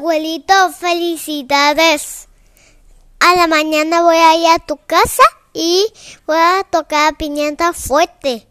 abuelito, felicidades. A la mañana voy a ir a tu casa y voy a tocar pimienta fuerte.